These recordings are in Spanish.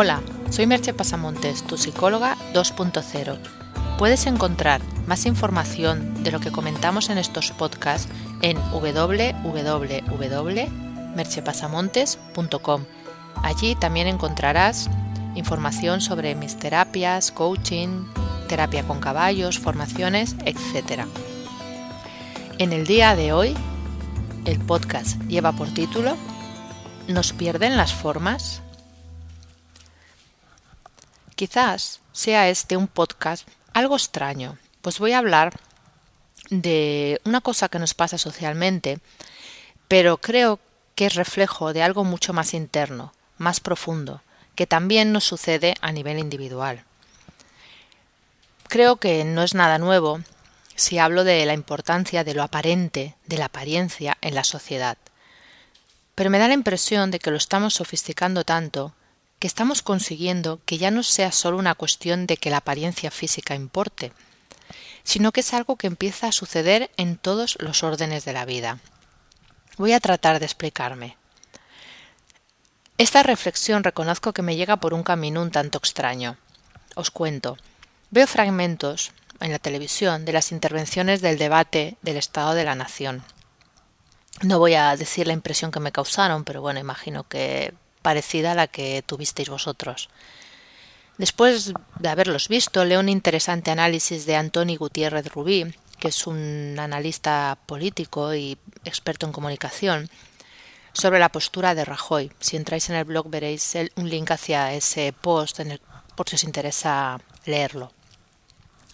Hola, soy Merche Pasamontes, tu psicóloga 2.0. Puedes encontrar más información de lo que comentamos en estos podcasts en www.merchepasamontes.com. Allí también encontrarás información sobre mis terapias, coaching, terapia con caballos, formaciones, etc. En el día de hoy, el podcast lleva por título ¿Nos pierden las formas? Quizás sea este un podcast algo extraño, pues voy a hablar de una cosa que nos pasa socialmente, pero creo que es reflejo de algo mucho más interno, más profundo, que también nos sucede a nivel individual. Creo que no es nada nuevo si hablo de la importancia de lo aparente, de la apariencia en la sociedad. Pero me da la impresión de que lo estamos sofisticando tanto que estamos consiguiendo que ya no sea solo una cuestión de que la apariencia física importe, sino que es algo que empieza a suceder en todos los órdenes de la vida. Voy a tratar de explicarme. Esta reflexión reconozco que me llega por un camino un tanto extraño. Os cuento. Veo fragmentos en la televisión de las intervenciones del debate del Estado de la Nación. No voy a decir la impresión que me causaron, pero bueno, imagino que parecida a la que tuvisteis vosotros. Después de haberlos visto, leo un interesante análisis de Antoni Gutiérrez Rubí, que es un analista político y experto en comunicación, sobre la postura de Rajoy. Si entráis en el blog veréis un link hacia ese post por si os interesa leerlo.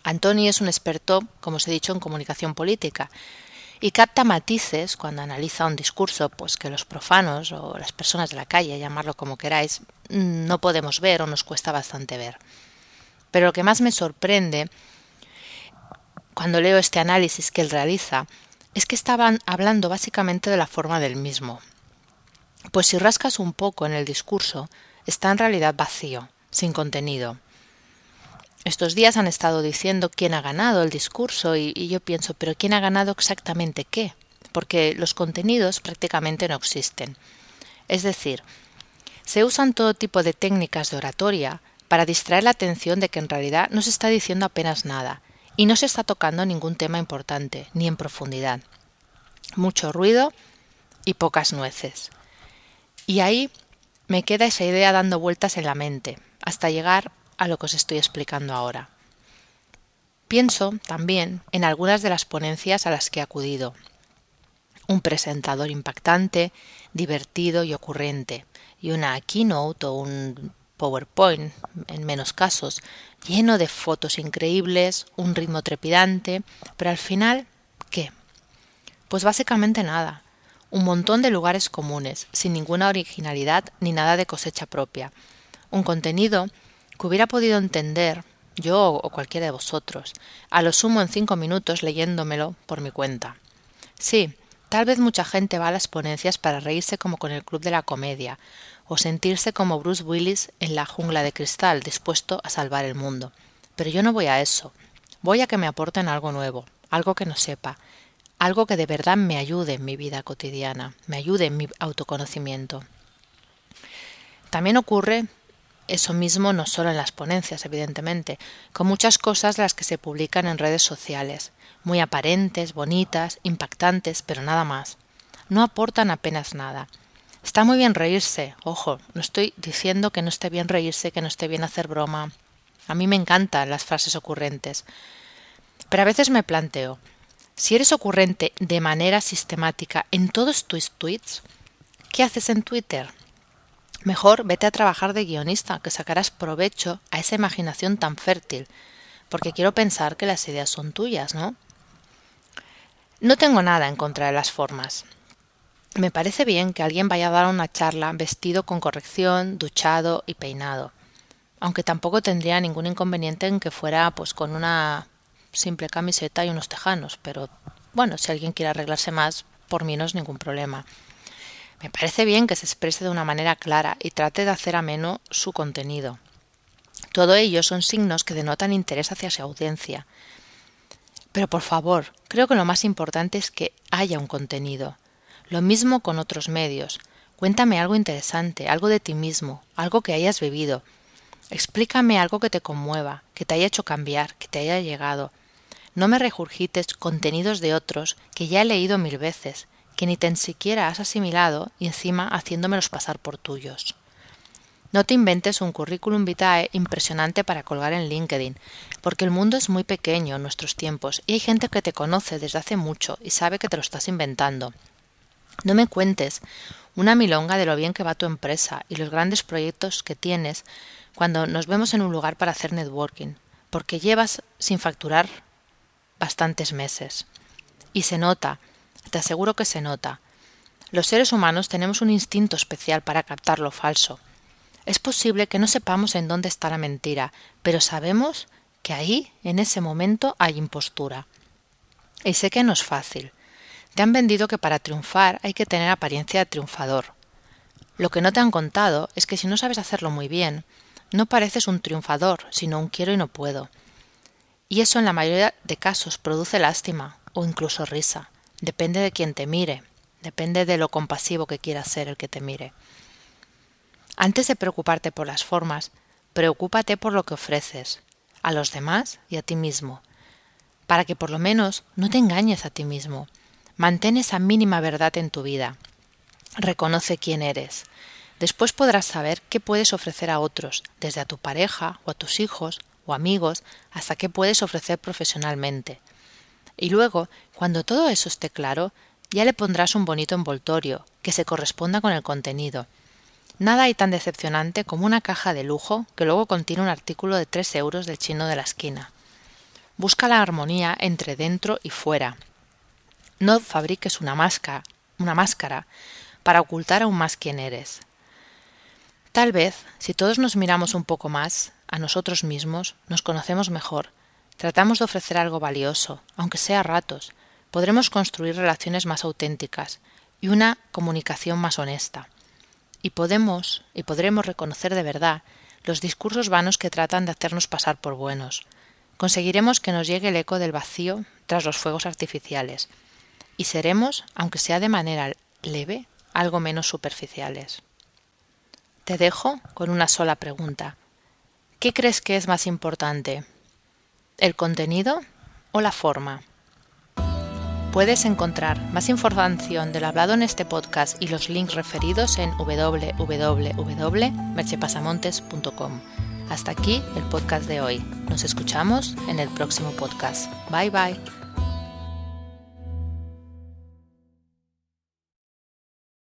Antoni es un experto, como os he dicho, en comunicación política y capta matices cuando analiza un discurso pues que los profanos o las personas de la calle, llamarlo como queráis, no podemos ver o nos cuesta bastante ver. Pero lo que más me sorprende cuando leo este análisis que él realiza es que estaban hablando básicamente de la forma del mismo. Pues si rascas un poco en el discurso, está en realidad vacío, sin contenido. Estos días han estado diciendo quién ha ganado el discurso y, yo pienso, pero ¿quién ha ganado exactamente qué? Porque los contenidos prácticamente no existen. Es decir, se usan todo tipo de técnicas de oratoria para distraer la atención de que en realidad no se está diciendo apenas nada y no se está tocando ningún tema importante, ni en profundidad. Mucho ruido y pocas nueces. Y ahí me queda esa idea dando vueltas en la mente, hasta llegar a lo que os estoy explicando ahora. Pienso también en algunas de las ponencias a las que he acudido. Un presentador impactante, divertido y ocurrente, y una keynote o un PowerPoint, en menos casos, lleno de fotos increíbles, un ritmo trepidante, pero al final, ¿qué? Pues básicamente nada. Un montón de lugares comunes, sin ninguna originalidad ni nada de cosecha propia. Un contenido que hubiera podido entender yo o cualquiera de vosotros, a lo sumo en cinco minutos leyéndomelo por mi cuenta. Sí, tal vez mucha gente va a las ponencias para reírse como con el club de la comedia, o sentirse como Bruce Willis en la jungla de cristal, dispuesto a salvar el mundo. Pero yo no voy a eso. Voy a que me aporten algo nuevo, algo que no sepa, algo que de verdad me ayude en mi vida cotidiana, me ayude en mi autoconocimiento. También ocurre eso mismo no solo en las ponencias, evidentemente, con muchas cosas las que se publican en redes sociales, muy aparentes, bonitas, impactantes, pero nada más. No aportan apenas nada. Está muy bien reírse, ojo, no estoy diciendo que no esté bien reírse, que no esté bien hacer broma. A mí me encantan las frases ocurrentes. Pero a veces me planteo, si eres ocurrente de manera sistemática en todos tus tweets, ¿qué haces en Twitter? Mejor vete a trabajar de guionista, que sacarás provecho a esa imaginación tan fértil, porque quiero pensar que las ideas son tuyas, ¿no? No tengo nada en contra de las formas. Me parece bien que alguien vaya a dar una charla vestido con corrección, duchado y peinado, aunque tampoco tendría ningún inconveniente en que fuera pues con una simple camiseta y unos tejanos, pero bueno, si alguien quiere arreglarse más, por mí no es ningún problema. Me parece bien que se exprese de una manera clara y trate de hacer ameno su contenido. Todo ello son signos que denotan interés hacia su audiencia. Pero por favor, creo que lo más importante es que haya un contenido. Lo mismo con otros medios. Cuéntame algo interesante, algo de ti mismo, algo que hayas vivido. Explícame algo que te conmueva, que te haya hecho cambiar, que te haya llegado. No me regurgites contenidos de otros que ya he leído mil veces, que ni tan siquiera has asimilado y encima haciéndomelos pasar por tuyos. No te inventes un currículum vitae impresionante para colgar en LinkedIn, porque el mundo es muy pequeño en nuestros tiempos y hay gente que te conoce desde hace mucho y sabe que te lo estás inventando. No me cuentes una milonga de lo bien que va tu empresa y los grandes proyectos que tienes cuando nos vemos en un lugar para hacer networking, porque llevas sin facturar bastantes meses. Y se nota, te aseguro que se nota. Los seres humanos tenemos un instinto especial para captar lo falso. Es posible que no sepamos en dónde está la mentira, pero sabemos que ahí, en ese momento, hay impostura. Y sé que no es fácil. Te han vendido que para triunfar hay que tener apariencia de triunfador. Lo que no te han contado es que si no sabes hacerlo muy bien, no pareces un triunfador, sino un quiero y no puedo. Y eso en la mayoría de casos produce lástima o incluso risa. Depende de quien te mire, depende de lo compasivo que quiera ser el que te mire. Antes de preocuparte por las formas, preocúpate por lo que ofreces, a los demás y a ti mismo, para que por lo menos no te engañes a ti mismo. Mantén esa mínima verdad en tu vida. Reconoce quién eres. Después podrás saber qué puedes ofrecer a otros, desde a tu pareja o a tus hijos o amigos hasta qué puedes ofrecer profesionalmente. Y luego, cuando todo eso esté claro, ya le pondrás un bonito envoltorio que se corresponda con el contenido. Nada hay tan decepcionante como una caja de lujo que luego contiene un artículo de tres euros del chino de la esquina. Busca la armonía entre dentro y fuera. No fabriques una máscara, una máscara para ocultar aún más quién eres. Tal vez, si todos nos miramos un poco más, a nosotros mismos, nos conocemos mejor, tratamos de ofrecer algo valioso, aunque sea a ratos, podremos construir relaciones más auténticas y una comunicación más honesta. Y podemos y podremos reconocer de verdad los discursos vanos que tratan de hacernos pasar por buenos. Conseguiremos que nos llegue el eco del vacío tras los fuegos artificiales, y seremos, aunque sea de manera leve, algo menos superficiales. Te dejo con una sola pregunta. ¿Qué crees que es más importante? ¿El contenido o la forma? Puedes encontrar más información del hablado en este podcast y los links referidos en www.merchepasamontes.com. Hasta aquí el podcast de hoy. Nos escuchamos en el próximo podcast. Bye bye.